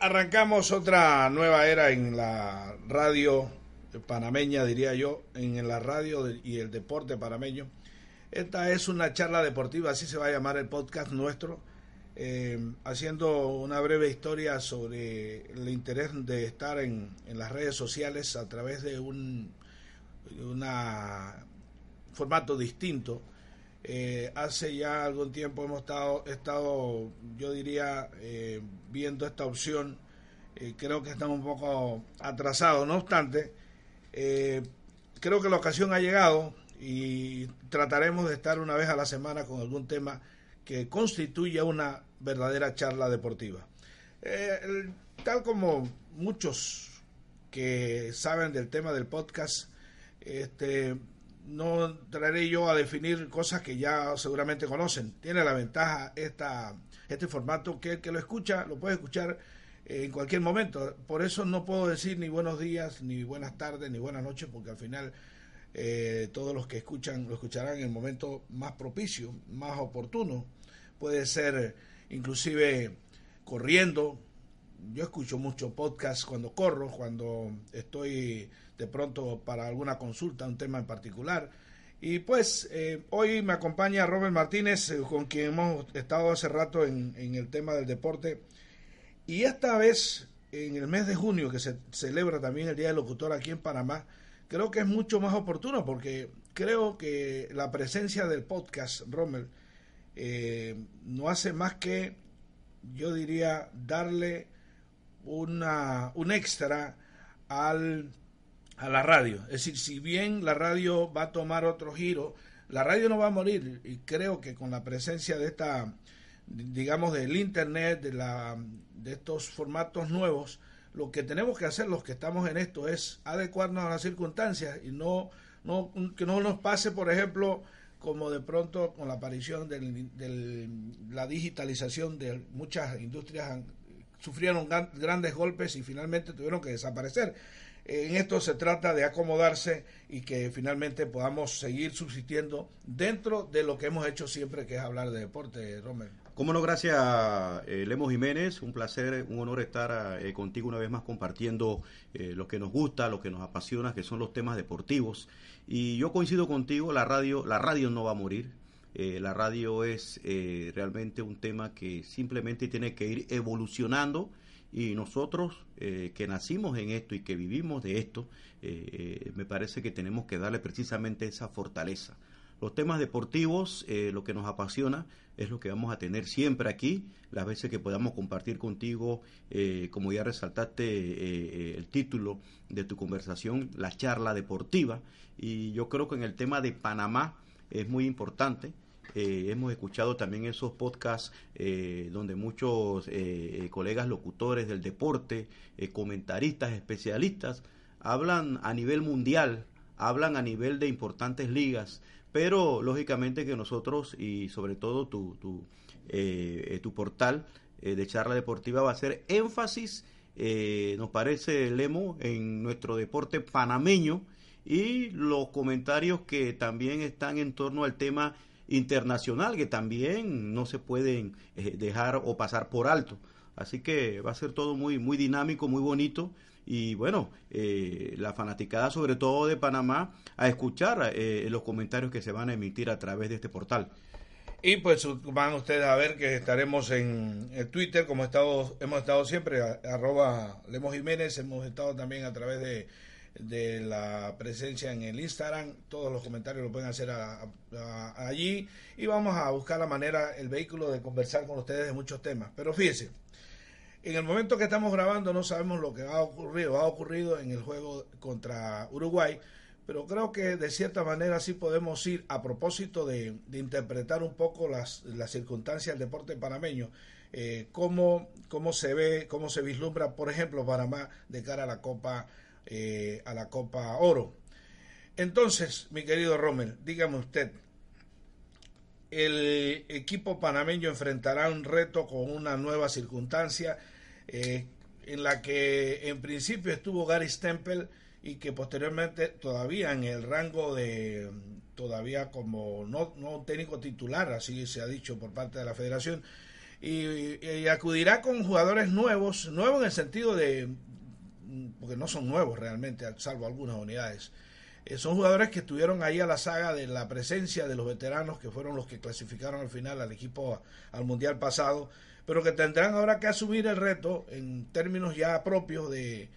Arrancamos otra nueva era en la radio panameña, diría yo, en la radio y el deporte panameño. Esta es una charla deportiva, así se va a llamar el podcast nuestro, eh, haciendo una breve historia sobre el interés de estar en, las redes sociales a través de un formato distinto eh, hace ya algún tiempo hemos estado, estado yo diría, eh, viendo esta opción. Eh, creo que estamos un poco atrasados. No obstante, creo que la ocasión ha llegado y trataremos de estar una vez a la semana con algún tema que constituya una verdadera charla deportiva. tal como muchos que saben del tema del podcast, este, no traeré yo a definir cosas que ya seguramente conocen. Tiene la ventaja esta, este formato que el que lo escucha lo puede escuchar en cualquier momento. Por eso no puedo decir ni buenos días, ni buenas tardes, ni buenas noches, porque al final eh, todos los que escuchan lo escucharán en el momento más propicio, más oportuno. Puede ser inclusive corriendo. Yo escucho mucho podcast cuando corro, cuando estoy de pronto para alguna consulta, un tema en particular. Y pues eh, hoy me acompaña Robert Martínez, eh, con quien hemos estado hace rato en, el tema del deporte. Y esta vez, en el mes de junio, que se celebra también el Día del Locutor aquí en Panamá, creo que es mucho más oportuno porque creo que la presencia del podcast, Rommel, eh, no hace más que, yo diría, darle una, un extra al a la radio. Es decir, si bien la radio va a tomar otro giro, la radio no va a morir y creo que con la presencia de esta, digamos, del Internet, de, la, de estos formatos nuevos, lo que tenemos que hacer los que estamos en esto es adecuarnos a las circunstancias y no, no que no nos pase, por ejemplo, como de pronto con la aparición de la digitalización de muchas industrias sufrieron grandes golpes y finalmente tuvieron que desaparecer. En esto se trata de acomodarse y que finalmente podamos seguir subsistiendo dentro de lo que hemos hecho siempre, que es hablar de deporte, Romer. Cómo no, gracias eh, Lemos Jiménez, un placer, un honor estar eh, contigo una vez más compartiendo eh, lo que nos gusta, lo que nos apasiona, que son los temas deportivos. Y yo coincido contigo, la radio, la radio no va a morir, la radio es realmente un tema que simplemente tiene que ir evolucionando y nosotros eh, que nacimos en esto y que vivimos de esto, eh, eh, me parece que tenemos que darle precisamente esa fortaleza. Los temas deportivos, lo que nos apasiona, es lo que vamos a tener siempre aquí, las veces que podamos compartir contigo, como ya resaltaste el título de tu conversación, la charla deportiva. Y yo creo que en el tema de Panamá es muy importante eh, hemos escuchado también esos podcasts eh, donde muchos eh, colegas locutores del deporte, comentaristas, especialistas, hablan a nivel mundial, hablan a nivel de importantes ligas, pero lógicamente que nosotros y sobre todo tu, tu, tu portal de charla deportiva va a hacer énfasis, nos parece, Lemo, en nuestro deporte panameño y los comentarios que también están en torno al tema internacional que también no se pueden eh, dejar o pasar por alto. Así que va a ser todo muy, muy dinámico, muy bonito. Y bueno, eh, la fanaticada sobre todo de Panamá a escuchar eh, los comentarios que se van a emitir a través de este portal. Y pues van ustedes a ver que estaremos en el Twitter, como estado, hemos estado siempre, arroba Lemos Jiménez, hemos estado también a través de de la presencia en el Instagram. Todos los comentarios lo pueden hacer allí y vamos a buscar la manera, el vehículo de conversar con ustedes de muchos temas. Pero fíjense, En el momento que estamos grabando no sabemos lo que va a ocurrir ha ocurrido en el juego contra Uruguay, pero creo que de cierta manera sí podemos ir a propósito de, interpretar un poco las, las, circunstancias del deporte panameño, eh, cómo, cómo se ve, cómo se vislumbra, por ejemplo, Panamá de cara a la Copa, eh, a la Copa Oro. Entonces, mi querido Rommel, dígame usted, el equipo panameño enfrentará un reto con una nueva circunstancia eh, en la que en principio estuvo Gary Stempel y que posteriormente todavía en el rango de todavía como no, no técnico titular, así se ha dicho por parte de la federación, y, acudirá con jugadores nuevos, nuevos en el sentido de, porque no son nuevos realmente, salvo algunas unidades. Eh, son jugadores que estuvieron ahí a la saga de la presencia de los veteranos que fueron los que clasificaron al final al equipo al mundial pasado pero que tendrán ahora que asumir el reto en términos ya propios de,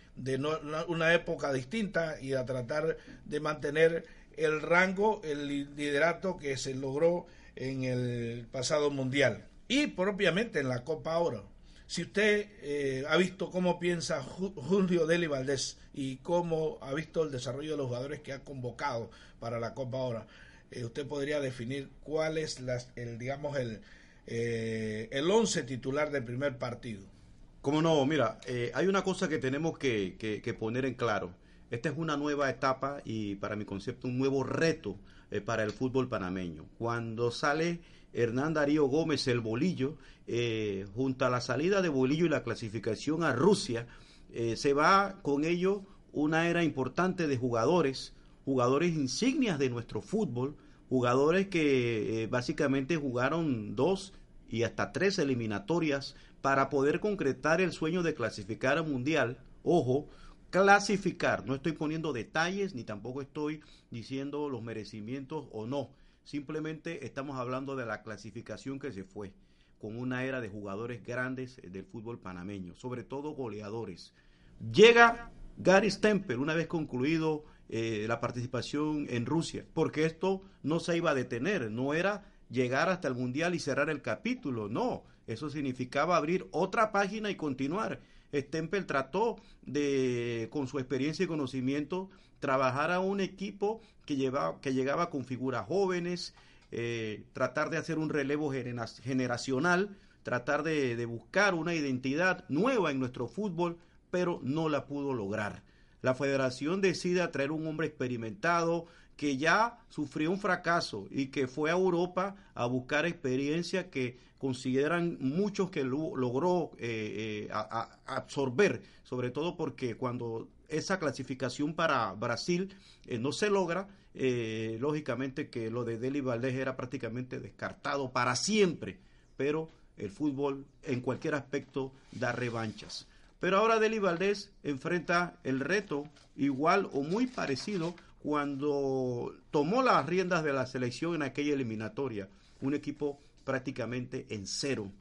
una época distinta y a tratar de mantener el rango, el liderato que se logró en el pasado mundial y propiamente en la Copa Oro. Si usted eh, ha visto cómo piensa Julio Deli Valdés y cómo ha visto el desarrollo de los jugadores que ha convocado para la Copa Oro, eh, usted podría definir cuál es las, el, digamos, el, eh, el 11 titular del primer partido. Cómo no, mira, eh, hay una cosa que tenemos que, poner en claro. Esta es una nueva etapa y para mi concepto un nuevo reto eh, para el fútbol panameño. Cuando sale Hernán Darío Gómez, el bolillo, junto a la salida de bolillo y la clasificación a Rusia, se va con ello una era importante de jugadores, jugadores insignias de nuestro fútbol, jugadores que eh, básicamente jugaron dos y hasta tres eliminatorias para poder concretar el sueño de clasificar al mundial. Ojo, clasificar, no estoy poniendo detalles ni tampoco estoy diciendo los merecimientos o no. Simplemente estamos hablando de la clasificación que se fue con una era de jugadores grandes del fútbol panameño, sobre todo goleadores. Llega Gary Stemper una vez concluido eh, la participación en Rusia, porque esto no se iba a detener, no era llegar hasta el Mundial y cerrar el capítulo, no, eso significaba abrir otra página y continuar. Stempel trató de, con su experiencia y conocimiento, trabajar a un equipo que, llevaba, que llegaba con figuras jóvenes, eh, tratar de hacer un relevo generacional, tratar de buscar una identidad nueva en nuestro fútbol, pero no la pudo lograr. La federación decide atraer un hombre experimentado que ya sufrió un fracaso y que fue a Europa a buscar experiencia que consideran muchos que logró eh, eh, absorber, sobre todo porque cuando esa clasificación para Brasil eh, no se logra, lógicamente que lo de Deli Valdés era prácticamente descartado para siempre, pero el fútbol en cualquier aspecto da revanchas. Pero ahora Deli Valdés enfrenta el reto igual o muy parecido cuando tomó las riendas de la selección en aquella eliminatoria. Un equipo prácticamente en cero.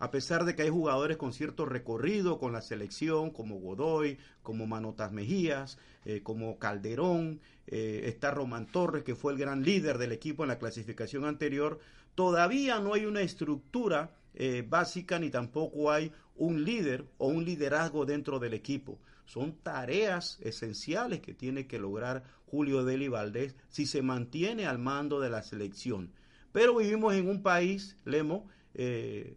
A pesar de que hay jugadores con cierto recorrido con la selección, como Godoy, como Manotas Mejías, eh, como Calderón, eh, está Román Torres, que fue el gran líder del equipo en la clasificación anterior, todavía no hay una estructura eh, básica ni tampoco hay un líder o un liderazgo dentro del equipo. Son tareas esenciales que tiene que lograr Julio Deli Valdés si se mantiene al mando de la selección. Pero vivimos en un país, Lemo, eh,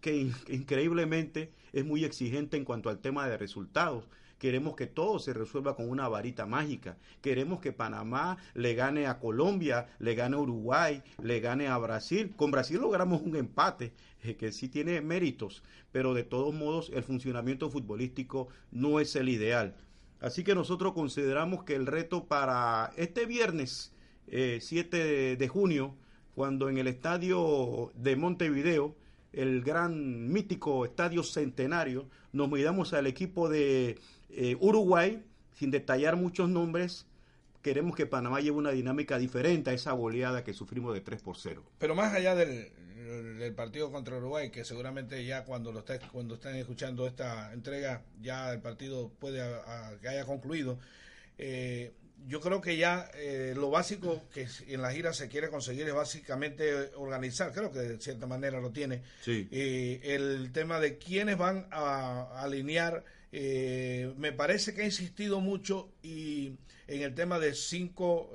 que increíblemente es muy exigente en cuanto al tema de resultados. Queremos que todo se resuelva con una varita mágica. Queremos que Panamá le gane a Colombia, le gane a Uruguay, le gane a Brasil. Con Brasil logramos un empate eh, que sí tiene méritos, pero de todos modos el funcionamiento futbolístico no es el ideal. Así que nosotros consideramos que el reto para este viernes 7 eh, de junio, cuando en el estadio de Montevideo, el gran mítico estadio centenario, nos midamos al equipo de eh, Uruguay, sin detallar muchos nombres, queremos que Panamá lleve una dinámica diferente a esa goleada que sufrimos de 3 por 0. Pero más allá del, partido contra Uruguay, que seguramente ya cuando lo está, cuando están escuchando esta entrega, ya el partido puede que haya concluido. Eh, yo creo que ya eh, lo básico que en la gira se quiere conseguir es básicamente organizar, creo que de cierta manera lo tiene, sí. eh, el tema de quiénes van a, alinear. Eh, me parece que ha insistido mucho y en el tema de cinco,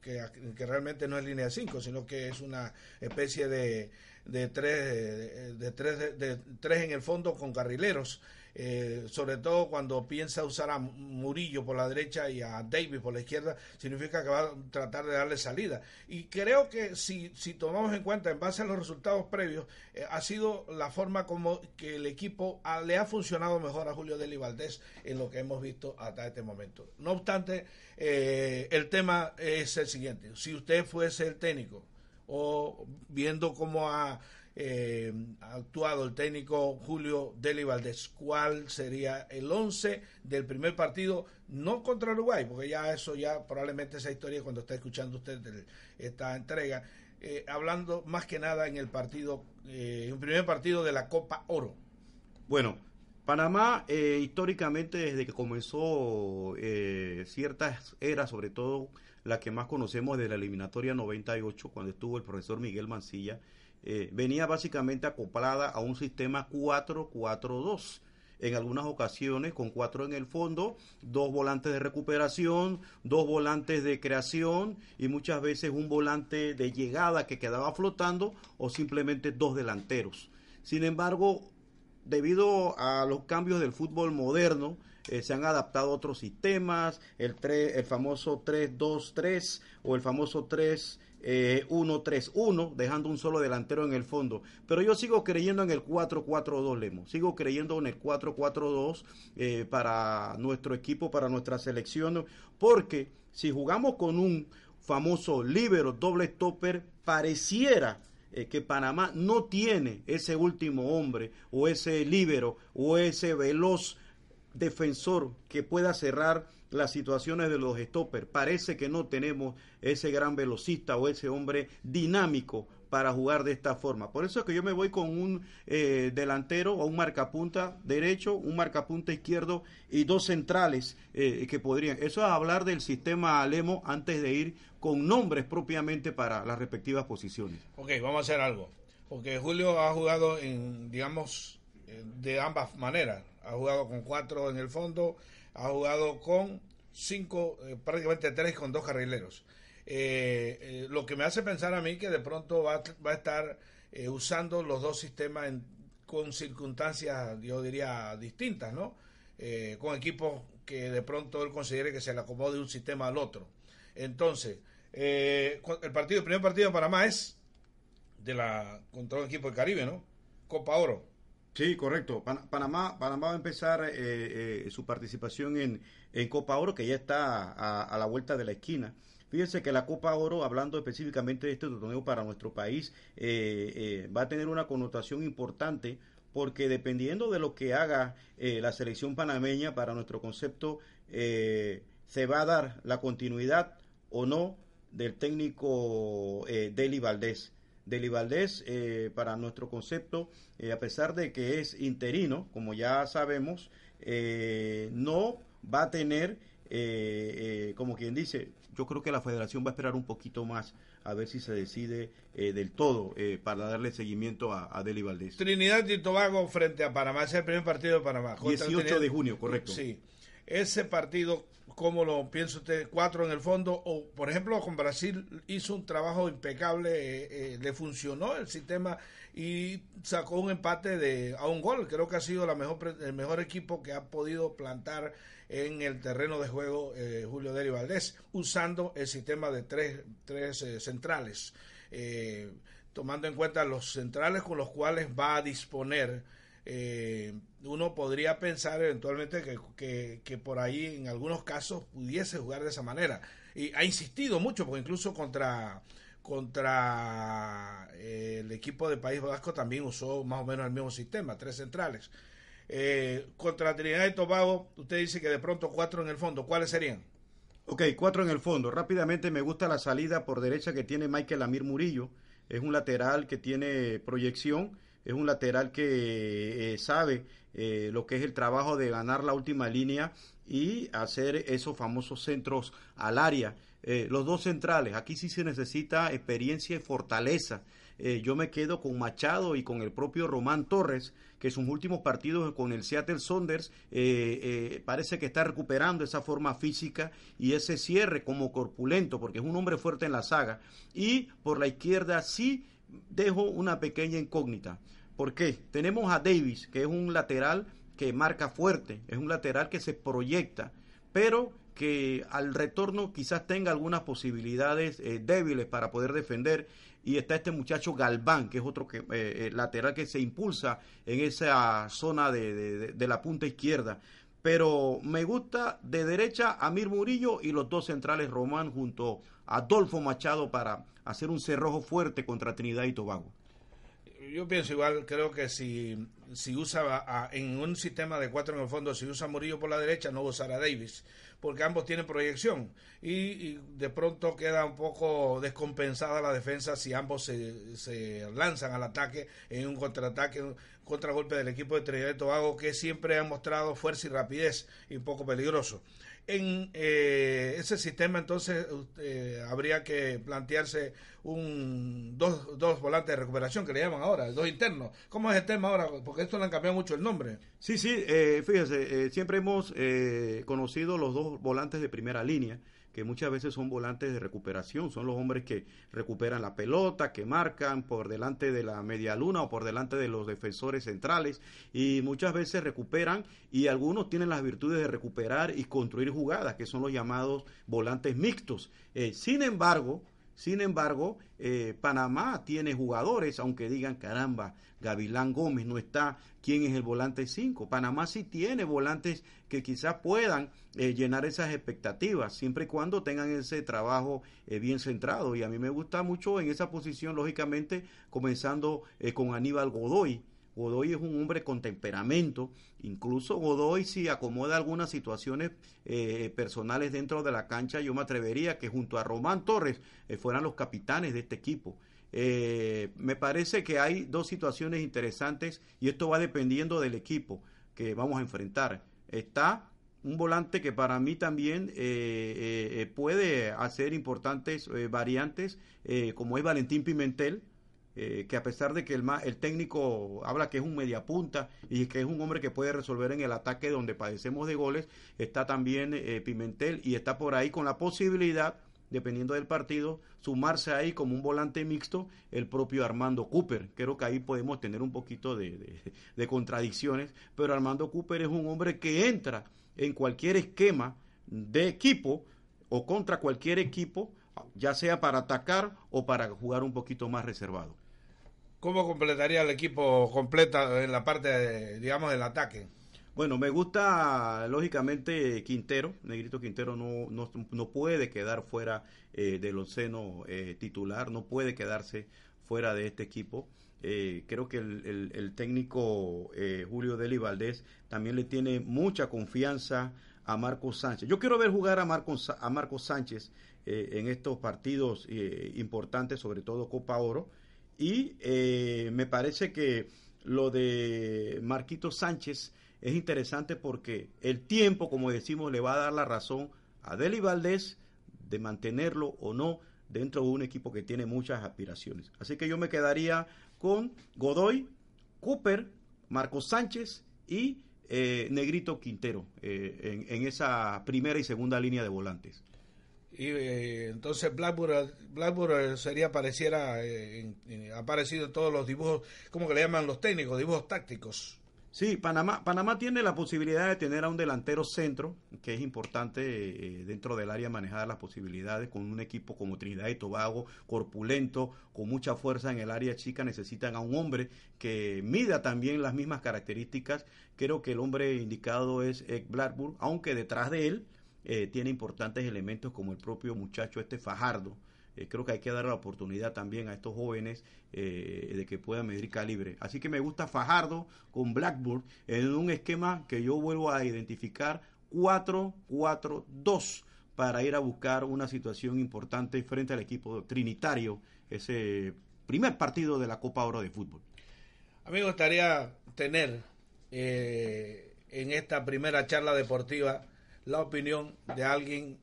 que, que, realmente no es línea de cinco, sino que es una especie de, de tres, de, tres, de tres en el fondo con carrileros. Eh, sobre todo cuando piensa usar a Murillo por la derecha y a Davis por la izquierda, significa que va a tratar de darle salida. Y creo que si, si tomamos en cuenta, en base a los resultados previos, eh, ha sido la forma como que el equipo le ha funcionado mejor a Julio Deli Valdés en lo que hemos visto hasta este momento. No obstante, eh, el tema es el siguiente. Si usted fuese el técnico o viendo cómo ha eh, ha actuado el técnico Julio Deli Valdés. ¿Cuál sería el 11 del primer partido? No contra Uruguay, porque ya eso, ya probablemente esa historia cuando está escuchando usted esta entrega. Eh, hablando más que nada en el partido, eh, en primer partido de la Copa Oro. Bueno, Panamá históricamente desde que comenzó ciertas eras, sobre todo la que más conocemos de la eliminatoria 98, cuando estuvo el profesor Miguel Mancilla, eh, venía básicamente acoplada a un sistema 4-4-2 en algunas ocasiones con cuatro en el fondo, dos volantes de recuperación, dos volantes de creación y muchas veces un volante de llegada que quedaba flotando o simplemente dos delanteros. Sin embargo, debido a los cambios del fútbol moderno, eh, se han adaptado otros sistemas, el, el famoso 3-2-3 o el famoso 3 eh, 1-3-1, dejando un solo delantero en el fondo. Pero yo sigo creyendo en el 4-4-2, Lemo. Sigo creyendo en el 4-4-2 eh, para nuestro equipo, para nuestra selección, porque si jugamos con un famoso libero doble stopper, pareciera eh, que Panamá no tiene ese último hombre o ese libero o ese veloz defensor que pueda cerrar las situaciones de los stoppers. Parece que no tenemos ese gran velocista o ese hombre dinámico para jugar de esta forma. Por eso es que yo me voy con un eh, delantero o un marcapunta derecho, un marcapunta izquierdo y dos centrales eh, que podrían. Eso es hablar del sistema Alemo antes de ir con nombres propiamente para las respectivas posiciones. Ok, vamos a hacer algo. Porque Julio ha jugado en, digamos, eh, de ambas maneras. Ha jugado con cuatro en el fondo ha jugado con cinco, eh, prácticamente tres con dos carrileros. Eh, eh, lo que me hace pensar a mí que de pronto va, va a estar usando los dos sistemas con circunstancias, yo diría, distintas, ¿no? con equipos que de pronto él considere que se le acomode de un sistema al otro. Entonces, el partido, el primer partido de Panamá es de la contra un equipo del Caribe, ¿no? Copa Oro. Sí, correcto. Panamá, va a empezar eh, eh, su participación en, en, Copa Oro, que ya está a, la vuelta de la esquina. Fíjense que la Copa Oro, hablando específicamente de este torneo para nuestro país, eh, va a tener una connotación importante porque dependiendo de lo que haga la selección panameña para nuestro concepto, se va a dar la continuidad o no del técnico Deli Valdés. Deli Valdés, eh, para nuestro concepto, eh, a pesar de que es interino, como ya sabemos, eh, no va a tener, como quien dice, yo creo que la federación va a esperar un poquito más a ver si se decide del todo para darle seguimiento a, a, Deli Valdés. Trinidad y Tobago frente a Panamá, es el primer partido de Panamá. 18 de junio, correcto. Sí. Ese partido ¿Cómo lo piensa usted? ¿Cuatro en el fondo? O, por ejemplo, con Brasil hizo un trabajo impecable, eh, eh, le funcionó el sistema y sacó un empate de a un gol. Creo que ha sido la mejor, el mejor equipo que ha podido plantar en el terreno de juego eh, Julio Deri Valdés, usando el sistema de tres, tres centrales, tomando en cuenta los centrales con los cuales va a disponer eh, uno podría pensar eventualmente que, que, por ahí en algunos casos pudiese jugar de esa manera. Y ha insistido mucho, porque incluso contra, contra eh, el equipo de País Vasco también usó más o menos el mismo sistema, tres centrales. Eh, contra Trinidad y Tobago, usted dice que de pronto cuatro en el fondo, ¿cuáles serían? Ok, cuatro en el fondo. Rápidamente me gusta la salida por derecha que tiene Michael Amir Murillo. Es un lateral que tiene proyección es un lateral que sabe lo que es el trabajo de ganar la última línea y hacer esos famosos centros al área. los dos centrales, aquí sí se necesita experiencia y fortaleza. yo me quedo con Machado y con el propio Román Torres, que sus últimos partidos con el Seattle Saunders parece que está recuperando esa forma física y ese cierre como corpulento, porque es un hombre fuerte en la saga. Y por la izquierda sí dejo una pequeña incógnita. ¿Por qué? Tenemos a Davis, que es un lateral que marca fuerte, es un lateral que se proyecta, pero que al retorno quizás tenga algunas posibilidades eh, débiles para poder defender. Y está este muchacho Galván, que es otro que, eh, eh, lateral que se impulsa en esa zona de, de, la punta izquierda. Pero me gusta de derecha Amir Murillo y los dos centrales Román junto a Adolfo Machado para hacer un cerrojo fuerte contra Trinidad y Tobago. Yo pienso igual, creo que si, si usa en un sistema de cuatro en el fondo, si usa Murillo por la derecha, no usará Davis, porque ambos tienen proyección. Y, de pronto queda un poco descompensada la defensa si ambos se, se lanzan al ataque en un contraataque, contragolpe del equipo de Trinidad y Tobago que siempre ha mostrado fuerza y rapidez y un poco peligroso. En eh, ese sistema entonces eh, habría que plantearse un dos, dos volantes de recuperación que le llaman ahora, dos internos. ¿Cómo es el tema ahora? Porque esto le han cambiado mucho el nombre. Sí, sí, eh, fíjese, siempre hemos conocido los dos volantes de primera línea que muchas veces son volantes de recuperación, son los hombres que recuperan la pelota, que marcan por delante de la media luna o por delante de los defensores centrales y muchas veces recuperan y algunos tienen las virtudes de recuperar y construir jugadas, que son los llamados volantes mixtos. Eh, sin embargo, sin embargo, eh, Panamá tiene jugadores, aunque digan, caramba, Gavilán Gómez no está, ¿quién es el volante 5? Panamá sí tiene volantes que quizás puedan eh, llenar esas expectativas, siempre y cuando tengan ese trabajo eh, bien centrado. Y a mí me gusta mucho en esa posición, lógicamente, comenzando con Aníbal Godoy, Godoy es un hombre con temperamento, incluso Godoy si acomoda algunas situaciones eh, personales dentro de la cancha, yo me atrevería que junto a Román Torres eh, fueran los capitanes de este equipo. Eh, me parece que hay dos situaciones interesantes y esto va dependiendo del equipo que vamos a enfrentar. Está un volante que para mí también puede hacer importantes variantes, como es Valentín Pimentel, eh, que a pesar de que el, el técnico habla que es un mediapunta y que es un hombre que puede resolver en el ataque donde padecemos de goles, está también eh, Pimentel y está por ahí con la posibilidad, dependiendo del partido, sumarse ahí como un volante mixto el propio Armando Cooper. Creo que ahí podemos tener un poquito de, de contradicciones, pero Armando Cooper es un hombre que entra en cualquier esquema de equipo o contra cualquier equipo ya sea para atacar o para jugar un poquito más reservado. ¿Cómo completaría el equipo completa en la parte, digamos, del ataque? Bueno, me gusta lógicamente Quintero, Negrito Quintero no, no, puede quedar fuera eh, del onceno eh, titular, no puede quedarse fuera de este equipo. Eh, creo que el, técnico Julio Deli Valdés también le tiene mucha confianza a Marcos Sánchez. Yo quiero ver jugar a Marcos, a Marcos Sánchez en estos partidos importantes, sobre todo Copa Oro y eh, me parece que lo de Marquito Sánchez es interesante porque el tiempo, como decimos, le va a dar la razón a Deli Valdés de mantenerlo o no dentro de un equipo que tiene muchas aspiraciones. Así que yo me quedaría con Godoy, Cooper, Marcos Sánchez y eh, Negrito Quintero eh, en esa primera y segunda línea de volantes. Y eh, entonces Blackburn, Blackburn sería, pareciera, eh, ha aparecido en todos los dibujos, como que le llaman los técnicos, dibujos tácticos. Sí, Panamá, Panamá tiene la posibilidad de tener a un delantero centro, que es importante eh, dentro del área manejar las posibilidades con un equipo como Trinidad y Tobago, corpulento, con mucha fuerza en el área chica, necesitan a un hombre que mida también las mismas características. Creo que el hombre indicado es Blackburn, aunque detrás de él eh, tiene importantes elementos como el propio muchacho este Fajardo. Eh, creo que hay que dar la oportunidad también a estos jóvenes eh, de que puedan medir calibre. Así que me gusta Fajardo con Blackburn en un esquema que yo vuelvo a identificar 4-4-2 para ir a buscar una situación importante frente al equipo trinitario, ese primer partido de la Copa Oro de Fútbol. A mí me gustaría tener eh, en esta primera charla deportiva la opinión de alguien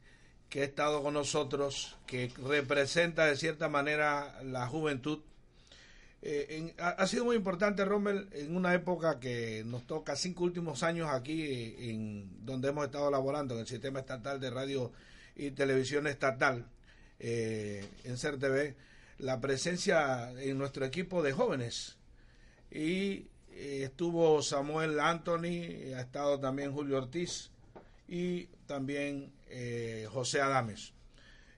que ha estado con nosotros, que representa de cierta manera la juventud. Eh, ha, sido muy importante, Rommel, en una época que nos toca cinco últimos años aquí, en donde hemos estado laborando en el sistema estatal de radio y televisión estatal, eh, en CERTV, la presencia en nuestro equipo de jóvenes. Y eh, estuvo Samuel Anthony, ha estado también Julio Ortiz y también eh, José Adames.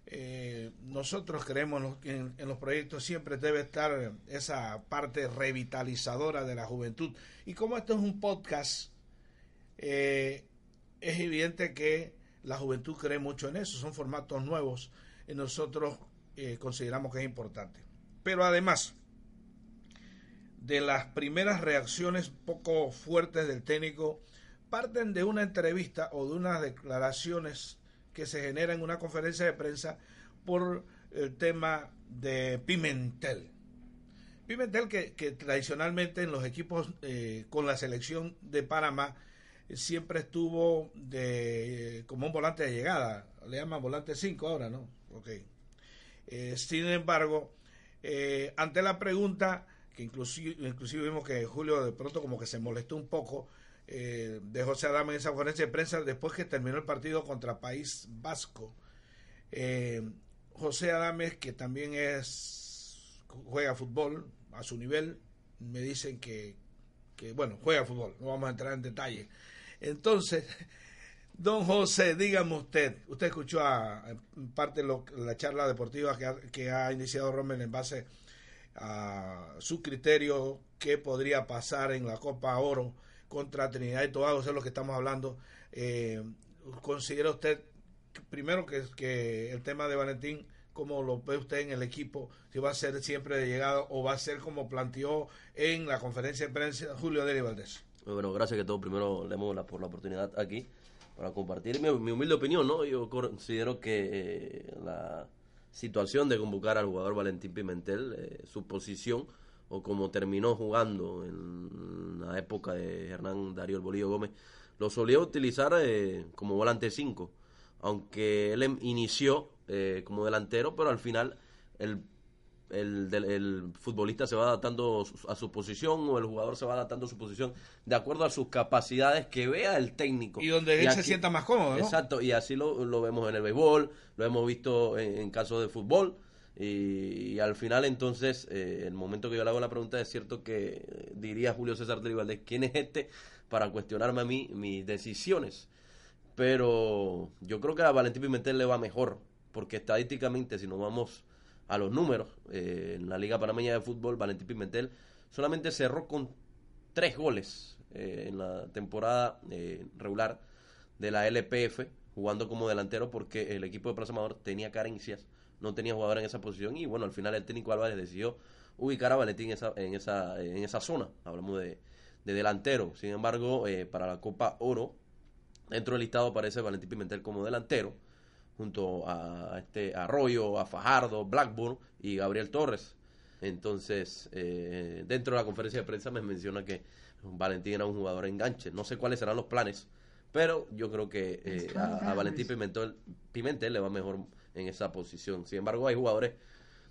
Eh, nosotros creemos que en, los proyectos siempre debe estar esa parte revitalizadora de la juventud. Y como esto es un podcast, es evidente que la juventud cree mucho en eso, son formatos nuevos y nosotros consideramos que es importante. Pero además, de las primeras reacciones poco fuertes del técnico parten de una entrevista o de unas declaraciones que se generan en una conferencia de prensa por el tema de Pimentel. Pimentel que, tradicionalmente en los equipos eh, con la selección de Panamá siempre estuvo de como un volante de llegada, le llaman volante 5 ahora, ¿no? Ok. Eh, sin embargo, eh, ante la pregunta que inclusive, inclusive vimos que Julio de pronto como que se molestó un poco eh, de José Adame en esa conferencia de prensa después que terminó el partido contra País Vasco. Eh, José Adames, que también es juega fútbol a su nivel, me dicen que, que, bueno, juega fútbol, no vamos a entrar en detalle. Entonces, don José, dígame usted, usted escuchó a, parte de la charla deportiva que ha, que ha iniciado Rommel en base a su criterio qué podría pasar en la Copa Oro contra Trinidad y Tobago, eso es lo que estamos hablando. Eh, ¿Considera usted, primero, que, que el tema de Valentín, cómo lo ve usted en el equipo, si va a ser siempre de llegada o va a ser como planteó en la conferencia de prensa Julio Deli Valdés? Bueno, gracias que todo primero le la, por la oportunidad aquí para compartir mi, humilde opinión, ¿no? Yo considero que eh, la situación de convocar al jugador Valentín Pimentel, eh, su posición o como terminó jugando en la época de Hernán Darío El Bolillo Gómez, lo solía utilizar eh, como volante 5, aunque él em, inició eh, como delantero, pero al final el el, el, futbolista se va adaptando a su posición o el jugador se va adaptando a su posición de acuerdo a sus capacidades que vea el técnico. Y donde él se sienta más cómodo, Exacto, y así lo, lo vemos en el béisbol, lo hemos visto en, casos de fútbol. Y, al final entonces, eh, el momento que yo le hago la pregunta es cierto que eh, diría Julio César de ¿quién es este para cuestionarme a mí mis decisiones? Pero yo creo que a Valentín Pimentel le va mejor, porque estadísticamente si nos vamos a los números, eh, en la Liga Panameña de Fútbol, Valentín Pimentel solamente cerró con tres goles eh, en la temporada regular de la LPF, jugando como delantero porque el equipo de Plaza Amador tenía carencias, no tenía jugador en esa posición y bueno, al final el técnico Álvarez decidió ubicar a Valentín en esa, en esa, en esa zona, hablamos de, de delantero, sin embargo, para la Copa Oro, dentro del listado aparece Valentín Pimentel como delantero, junto a este Arroyo, a Fajardo, Blackburn y Gabriel Torres. Entonces, eh, dentro de la conferencia de prensa me menciona que Valentín era un jugador enganche. No sé cuáles serán los planes, pero yo creo que eh, a, Valentín Pimentel, Pimentel le va mejor en esa posición. Sin embargo, hay jugadores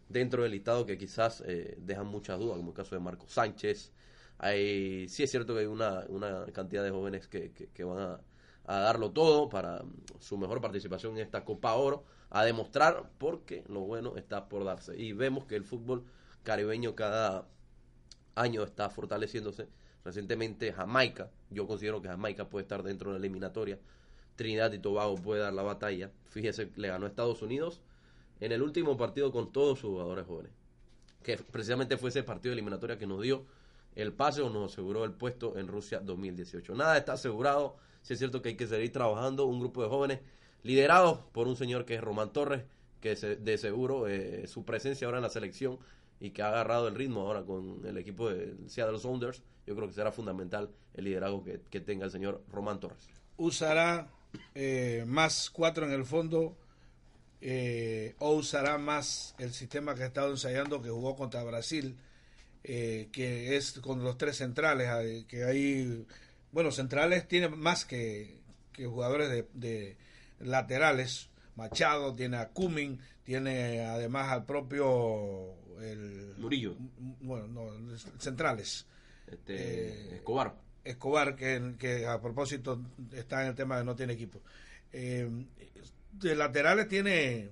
dentro del listado que quizás eh, dejan muchas dudas, como el caso de Marco Sánchez. Hay, sí es cierto que hay una, una cantidad de jóvenes que, que van a a darlo todo para su mejor participación en esta Copa Oro, a demostrar porque lo bueno está por darse. Y vemos que el fútbol caribeño cada año está fortaleciéndose. Recientemente Jamaica, yo considero que Jamaica puede estar dentro de la eliminatoria. Trinidad y Tobago puede dar la batalla. Fíjese, le ganó a Estados Unidos en el último partido con todos sus jugadores jóvenes. Que precisamente fue ese partido de eliminatoria que nos dio el pase o nos aseguró el puesto en Rusia 2018. Nada está asegurado si es cierto que hay que seguir trabajando, un grupo de jóvenes liderados por un señor que es Román Torres, que de seguro eh, su presencia ahora en la selección y que ha agarrado el ritmo ahora con el equipo de Seattle Sounders, yo creo que será fundamental el liderazgo que, tenga el señor Román Torres. ¿Usará eh, más cuatro en el fondo eh, o usará más el sistema que ha estado ensayando que jugó contra Brasil eh, que es con los tres centrales, que hay, bueno, centrales tiene más que, que jugadores de, de laterales, Machado, tiene a Cumming, tiene además al propio el, Murillo. Bueno, no, centrales. Este, eh, Escobar. Escobar, que, a propósito está en el tema de no tiene equipo. Eh, de laterales tiene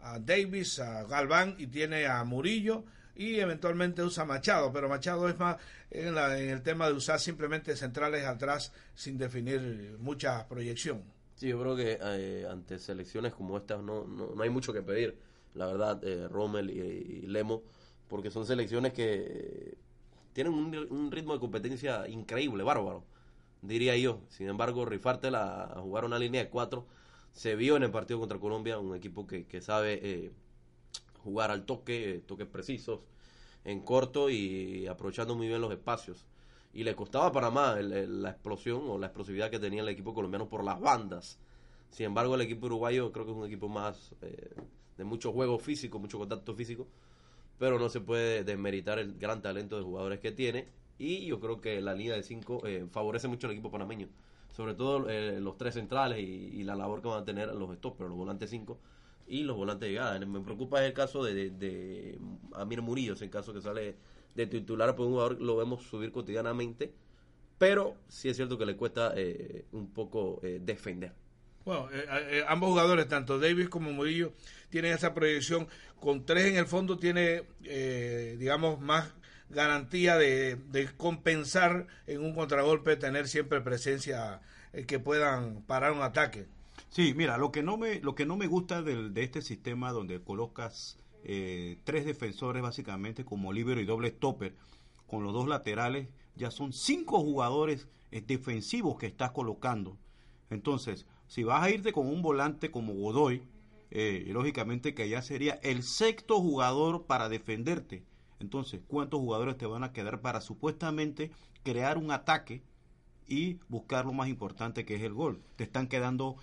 a Davis, a Galván y tiene a Murillo y eventualmente usa Machado, pero Machado es más en, en el tema de usar simplemente centrales atrás sin definir mucha proyección. Sí, yo creo que eh, ante selecciones como estas no, no, hay mucho que pedir, la verdad, eh, Rommel y, Lemo, porque son selecciones que tienen un, ritmo de competencia increíble, bárbaro, diría yo. Sin embargo, rifártela a jugar una línea de cuatro se vio en el partido contra Colombia, un equipo que, que sabe eh, jugar al toque, toques precisos, en corto y aprovechando muy bien los espacios y le costaba a Panamá la explosión o la explosividad que tenía el equipo colombiano por las bandas. Sin embargo, el equipo uruguayo creo que es un equipo más eh, de mucho juego físico, mucho contacto físico, pero no se puede desmeritar el gran talento de jugadores que tiene y yo creo que la línea de 5 eh, favorece mucho al equipo panameño, sobre todo eh, los tres centrales y, la labor que van a tener los stoppers, los volantes 5 y los volantes de llegada. Me preocupa el caso de, de, Amir Murillo, en caso que sale de titular, pues un jugador lo vemos subir cotidianamente, pero sí es cierto que le cuesta eh, un poco eh, defender. Bueno, eh, ambos jugadores, tanto Davis como Murillo, tienen esa proyección. Con tres en el fondo tiene, digamos, más garantía de, compensar en un contragolpe, tener siempre presencia que puedan parar un ataque. Sí, mira, lo que no me, lo que no me gusta de este sistema donde colocas eh, tres defensores básicamente como libero y doble stopper, con los dos laterales, ya son cinco jugadores eh, defensivos que estás colocando. Entonces, si vas a irte con un volante como Godoy, eh, lógicamente que ya sería el sexto jugador para defenderte. Entonces, ¿cuántos jugadores te van a quedar para supuestamente crear un ataque y buscar lo más importante que es el gol? Te están quedando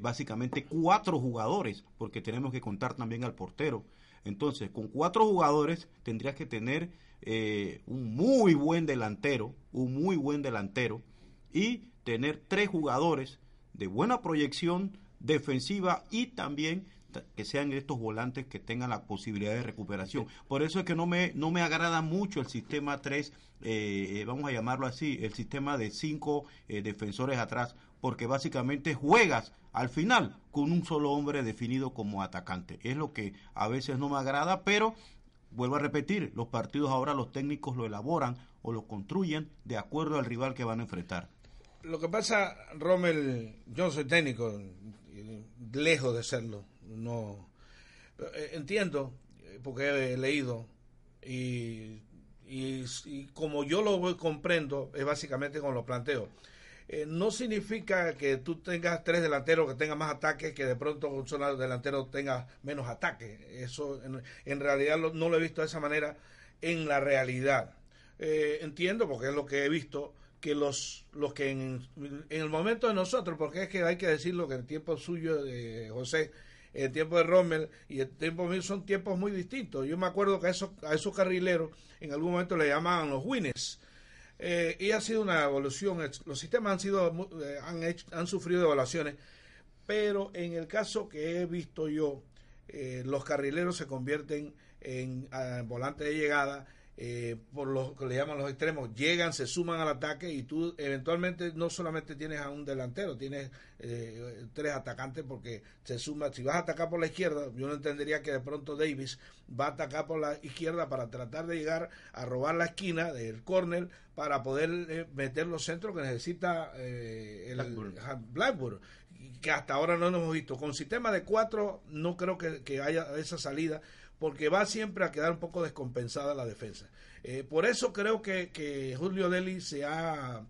básicamente cuatro jugadores, porque tenemos que contar también al portero. Entonces, con cuatro jugadores tendrías que tener eh, un muy buen delantero, un muy buen delantero, y tener tres jugadores de buena proyección defensiva y también que sean estos volantes que tengan la posibilidad de recuperación. Por eso es que no me, no me agrada mucho el sistema 3, eh, vamos a llamarlo así, el sistema de cinco eh, defensores atrás, porque básicamente juegas al final con un solo hombre definido como atacante. Es lo que a veces no me agrada, pero vuelvo a repetir, los partidos ahora los técnicos lo elaboran o lo construyen de acuerdo al rival que van a enfrentar. Lo que pasa, Rommel, yo no soy técnico, lejos de serlo, no eh, entiendo, porque he leído y, y como yo lo comprendo, es básicamente con los planteos eh, no significa que tú tengas tres delanteros que tengan más ataques que de pronto un solo delantero tenga menos ataques. Eso en, realidad no lo he visto de esa manera en la realidad. Eh, entiendo, porque es lo que he visto, que los, los que en, el momento de nosotros, porque es que hay que decirlo que el tiempo suyo de José, el tiempo de Rommel y el tiempo mío son tiempos muy distintos. Yo me acuerdo que a esos, a esos carrileros en algún momento le llamaban los winners eh, y ha sido una evolución. Los sistemas han sido eh, han, han sufrido evaluaciones, pero en el caso que he visto yo, eh, los carrileros se convierten en, en volantes de llegada eh, por lo que le llaman los extremos, llegan, se suman al ataque y tú eventualmente no solamente tienes a un delantero, tienes eh, tres atacantes porque se suma, si vas a atacar por la izquierda, yo no entendería que de pronto Davis va a atacar por la izquierda para tratar de llegar a robar la esquina del córner para poder eh, meter los centros que necesita el Blackburn. que hasta ahora no hemos visto. Con sistema de cuatro no creo que, que haya esa salida porque va siempre a quedar un poco descompensada la defensa. Eh, por eso creo que, Julio Deli se ha,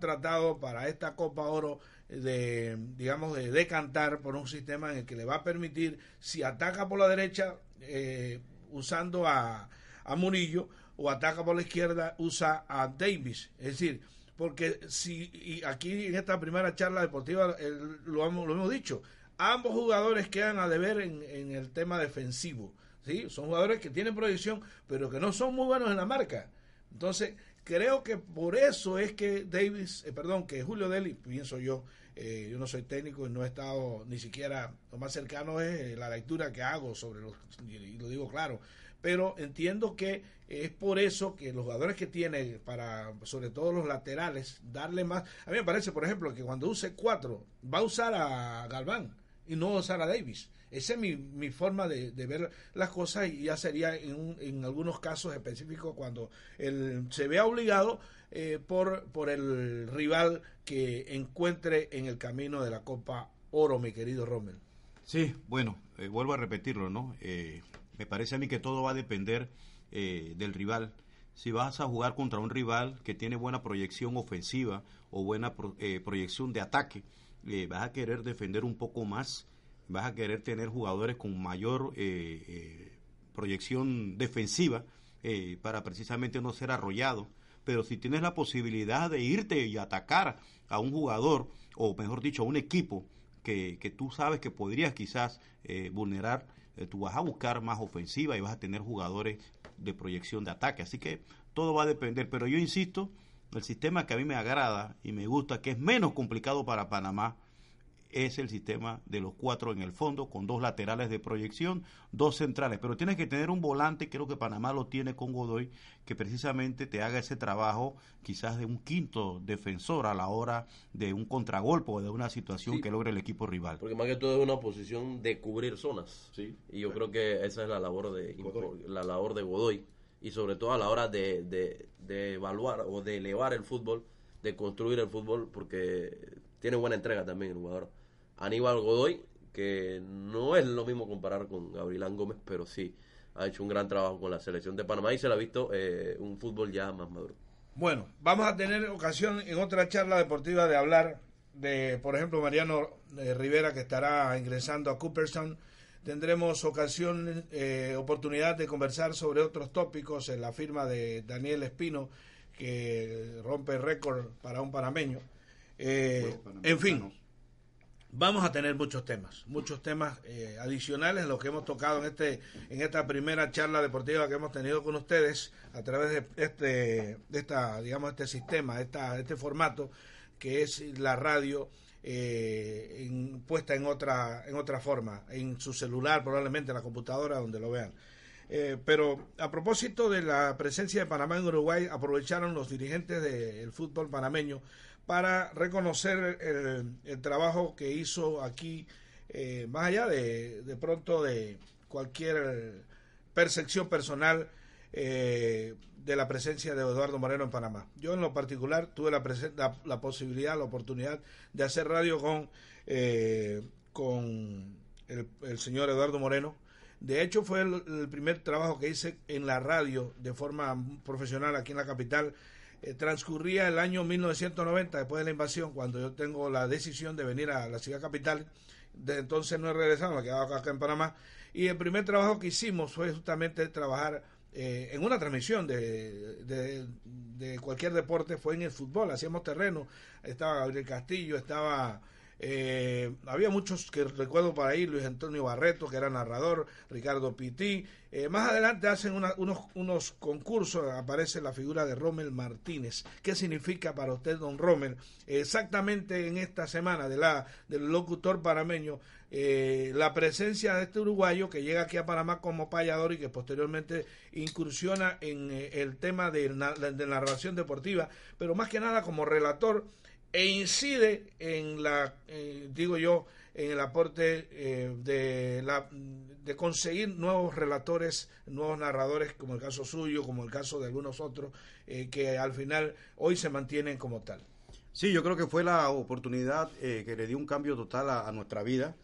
tratado para esta Copa Oro de, digamos, de decantar por un sistema en el que le va a permitir, si ataca por la derecha, eh, usando a, a Murillo, o ataca por la izquierda, usa a Davis. Es decir, porque si y aquí en esta primera charla deportiva lo, hemos, lo hemos dicho, ambos jugadores quedan a deber en el tema defensivo ¿sí? Son jugadores que tienen proyección, pero que no son muy buenos en la marca. Entonces, creo que por eso es que Davis, eh, perdón, que Julio Deli, pienso yo, eh, yo no soy técnico y no he estado ni siquiera, lo más cercano es eh, la lectura que hago sobre los, y lo digo claro, pero entiendo que es por eso que los jugadores que tiene para, sobre todo los laterales, darle más, a mí me parece, por ejemplo, que cuando use cuatro, va a usar a Galván y no a usar a Davis. Esa es mi, mi forma de, ver las cosas y ya sería en, en algunos casos específicos cuando él se vea obligado eh, por, por el rival que encuentre en el camino de la Copa Oro, mi querido Rommel. Sí, bueno, eh, vuelvo a repetirlo, ¿no? Eh, me parece a mí que todo va a depender del rival. Si vas a jugar contra un rival que tiene buena proyección ofensiva o buena proyección de ataque, vas a querer defender un poco más vas a querer tener jugadores con mayor eh, eh, proyección defensiva eh, para precisamente no ser arrollado. Pero si tienes la posibilidad de irte y atacar a un jugador, o mejor dicho, a un equipo que, que tú sabes que podrías quizás vulnerar, tú vas a buscar más ofensiva y vas a tener jugadores de proyección de ataque. Así que todo va a depender. Pero yo insisto, el sistema que a mí me agrada y me gusta, que es menos complicado para Panamá, es el sistema de los cuatro en el fondo, con dos laterales de proyección, dos centrales. Pero tienes que tener un volante, creo que Panamá lo tiene con Godoy, que precisamente te haga ese trabajo quizás de un quinto defensor a la hora de un contragolpe o de una situación que logre el equipo rival. Porque más que todo es una posición de cubrir zonas. Sí, y yo creo que esa es la labor de la labor de Godoy. Y sobre todo a la hora de, de, de evaluar o de elevar el fútbol, de construir el fútbol, porque tiene buena entrega también el jugador. Aníbal Godoy, que no es lo mismo comparar con Gabrielán Gómez, pero sí ha hecho un gran trabajo con la selección de Panamá y se le ha visto eh, un fútbol ya más maduro. Bueno, vamos a tener ocasión en otra charla deportiva de hablar de, por ejemplo, Mariano eh, Rivera, que estará ingresando a Cooperstown. Tendremos ocasión, eh, oportunidad de conversar sobre otros tópicos en la firma de Daniel Espino, que rompe récord para un panameño. en fin, Vamos a tener muchos temas, muchos temas eh, adicionales en los que hemos tocado en este en esta primera charla deportiva que hemos tenido con ustedes a través de este de esta digamos este sistema, esta, este formato que es la radio eh, puesta en otra en otra forma, en su celular probablemente en la computadora donde lo vean. Eh, pero a propósito de la presencia de Panamá en Uruguay, aprovecharon los dirigentes del fútbol panameño para reconocer el, trabajo que hizo aquí, eh, más allá de, de, pronto de cualquier percepción personal eh, de la presencia de Eduardo Moreno en Panamá. Yo en lo particular tuve la, la, posibilidad, la oportunidad de hacer radio con, eh, con el, señor Eduardo Moreno. De hecho, fue el primer trabajo que hice en la radio de forma profesional aquí en la capital eh, transcurría el año 1990, después de la invasión, cuando yo tengo la decisión de venir a la ciudad capital. Desde entonces no he regresado, me he quedado acá en Panamá. Y el primer trabajo que hicimos fue justamente trabajar eh, en una transmisión de, de, cualquier deporte, fue en el fútbol, hacíamos terreno. Estaba Gabriel Castillo, estaba eh, había muchos que recuerdo para ahí, Luis Antonio Barreto, que era narrador, Ricardo Pití. Eh, más adelante hacen unos, unos concursos, aparece la figura de Rommel Martínez. ¿Qué significa para usted, don Rommel? exactamente en esta semana de la, del locutor panameño, eh, la presencia de este uruguayo que llega aquí a Panamá como payador y que posteriormente incursiona en el tema de, de narración deportiva, pero más que nada como relator e incide en la, eh, digo yo, en el aporte eh, de, la, de conseguir nuevos relatores, nuevos narradores, como el caso suyo, como el caso de algunos otros, eh, que al final hoy se mantienen como tal. Sí, yo creo que fue la oportunidad que le dio un cambio total a nuestra vida,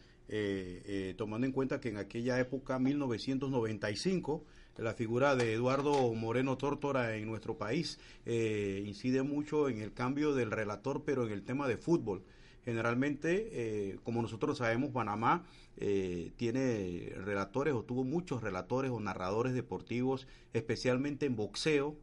tomando en cuenta que en aquella época, 1995, la figura de Eduardo Moreno Tórtora en nuestro país eh, incide mucho en el cambio del relator, pero en el tema de fútbol. Generalmente, eh, como nosotros sabemos, Panamá eh, tiene relatores o tuvo muchos relatores o narradores deportivos, especialmente en boxeo,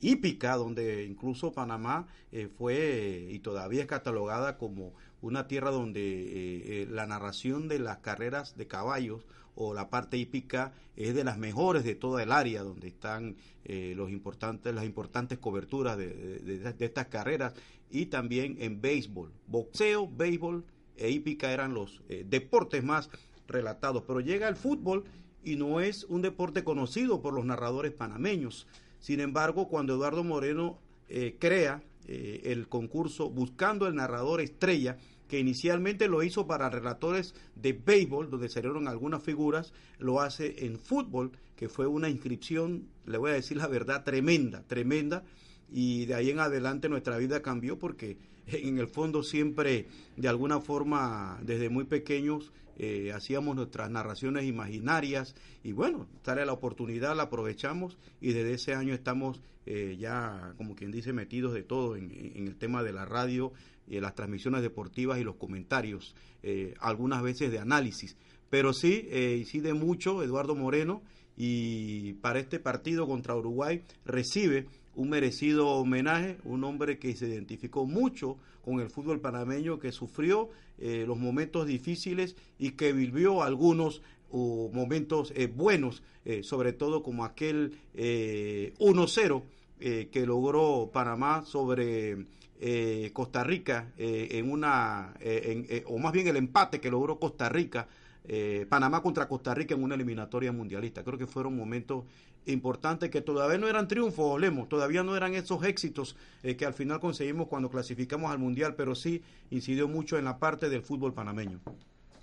hípica, donde incluso Panamá eh, fue y todavía es catalogada como una tierra donde eh, la narración de las carreras de caballos o la parte hípica es de las mejores de toda el área, donde están los importantes, las importantes coberturas de, de, estas carreras y también en béisbol, boxeo, béisbol e hípica eran los deportes más relatados, pero llega el fútbol y no es un deporte conocido por los narradores panameños. Sin embargo, cuando Eduardo Moreno eh, crea eh, el concurso buscando el narrador estrella, que inicialmente lo hizo para relatores de béisbol, donde salieron algunas figuras, lo hace en fútbol, que fue una inscripción, le voy a decir la verdad, tremenda, tremenda, y de ahí en adelante nuestra vida cambió porque en el fondo siempre, de alguna forma, desde muy pequeños, eh, hacíamos nuestras narraciones imaginarias y bueno, sale la oportunidad, la aprovechamos y desde ese año estamos eh, ya, como quien dice, metidos de todo en, el tema de la radio, y las transmisiones deportivas y los comentarios, eh, algunas veces de análisis. Pero sí, incide mucho Eduardo Moreno y para este partido contra Uruguay recibe un merecido homenaje, un hombre que se identificó mucho con el fútbol panameño, que sufrió eh, los momentos difíciles y que vivió algunos momentos eh, buenos, eh, sobre todo como aquel 1-0 que logró Panamá sobre Costa Rica en una, o más bien el empate que logró Costa Rica Panamá contra Costa Rica en una eliminatoria mundialista. Creo que fueron momentos importantes que todavía no eran triunfos, Lemos, todavía no eran esos éxitos eh, que al final conseguimos cuando clasificamos al Mundial, pero sí incidió mucho en la parte del fútbol panameño.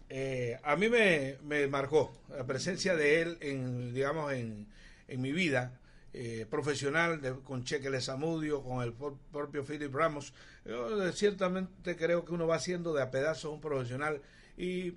Eh, a mí me, marcó la presencia de él en, digamos, en, en mi vida. Eh, profesional de, con Cheque Lezamudio, con el propio Philip Ramos. Yo ciertamente creo que uno va haciendo de a pedazos un profesional y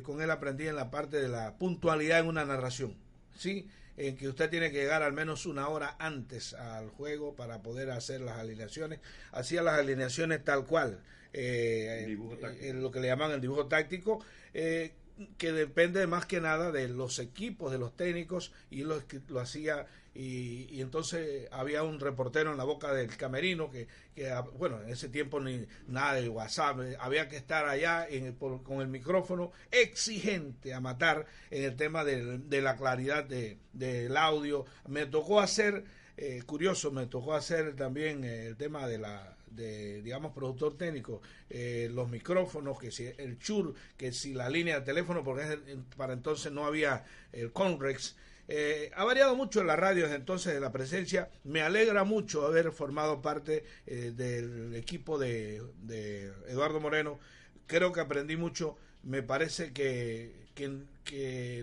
con él aprendí en la parte de la puntualidad en una narración. ¿sí? En que usted tiene que llegar al menos una hora antes al juego para poder hacer las alineaciones. Hacía las alineaciones tal cual, eh, en lo que le llaman el dibujo táctico, eh, que depende más que nada de los equipos, de los técnicos, y lo, lo hacía, y, entonces había un reportero en la boca del camerino, que, que bueno, en ese tiempo ni nada de WhatsApp, eh, había que estar allá en con el micrófono exigente a matar en el tema de, la claridad de, del audio. Me tocó hacer, eh, curioso, me tocó hacer también el tema de la de, digamos, productor técnico, eh, los micrófonos, que si el chur, que si la línea de teléfono, porque para entonces no había el Conrex. Eh, ha variado mucho en la radio desde entonces de la presencia. Me alegra mucho haber formado parte eh, del equipo de, de, Eduardo Moreno. Creo que aprendí mucho. Me parece que,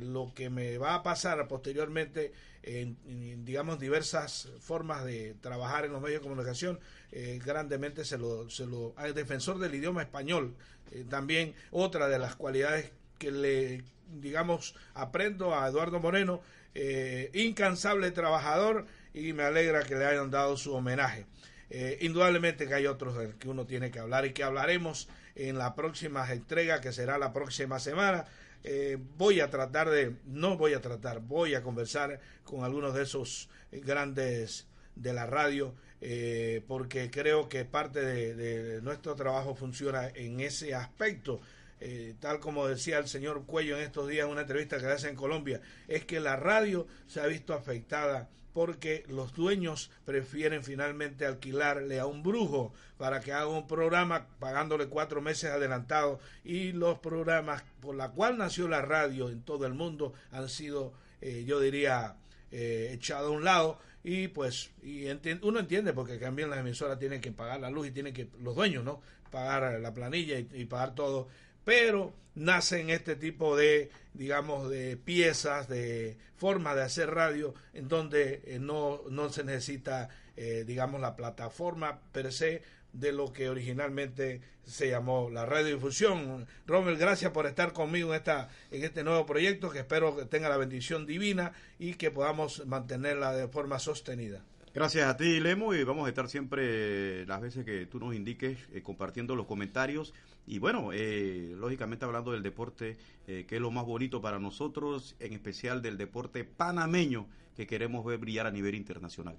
lo que me va a pasar posteriormente en, digamos, diversas formas de trabajar en los medios de comunicación, eh, grandemente se lo, se lo... Hay defensor del idioma español, eh, también otra de las cualidades que le, digamos, aprendo a Eduardo Moreno, eh, incansable trabajador, y me alegra que le hayan dado su homenaje. indudablemente que hay otros del que uno tiene que hablar y que hablaremos en la próxima entrega que será la próxima semana eh, voy a tratar de, no voy a tratar, voy a conversar con algunos de esos grandes de la radio, eh, porque creo que parte de, nuestro trabajo funciona en ese aspecto. Eh, tal como decía el señor Cuello en estos días en una entrevista que hace en Colombia, es que la radio se ha visto afectada porque los dueños prefieren finalmente alquilarle a un brujo para que haga un programa pagándole cuatro meses adelantado. Y los programas por la cual nació la radio en todo el mundo han sido, eh, yo diría, eh, echados a un lado. Y pues y uno entiende porque también las emisoras tienen que pagar la luz y tienen que los dueños no pagar la planilla y pagar todo pero nacen este tipo de, digamos, de piezas, de formas de hacer radio, en donde eh, no, no se necesita, eh, digamos, la plataforma per se de lo que originalmente se llamó la radiodifusión. Rommel, gracias por estar conmigo en, esta, en este nuevo proyecto que espero que tenga la bendición divina y que podamos mantenerla de forma sostenida. Gracias a ti, Lemo, y vamos a estar siempre las veces que tú nos indiques eh, compartiendo los comentarios y bueno, eh, lógicamente hablando del deporte, eh, que es lo más bonito para nosotros, en especial del deporte panameño que queremos ver brillar a nivel internacional.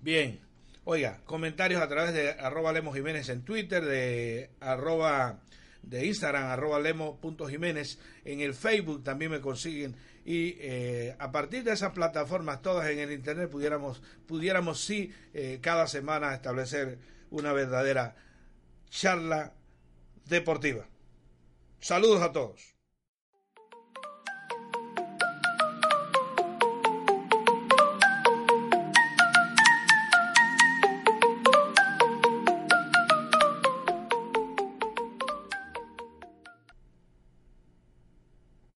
Bien. Oiga, comentarios a través de arroba Lemos Jiménez en Twitter, de arroba de Instagram, arroba lemos.jiménez, en el Facebook también me consiguen y eh, a partir de esas plataformas todas en el Internet pudiéramos, pudiéramos sí eh, cada semana establecer una verdadera charla deportiva. Saludos a todos.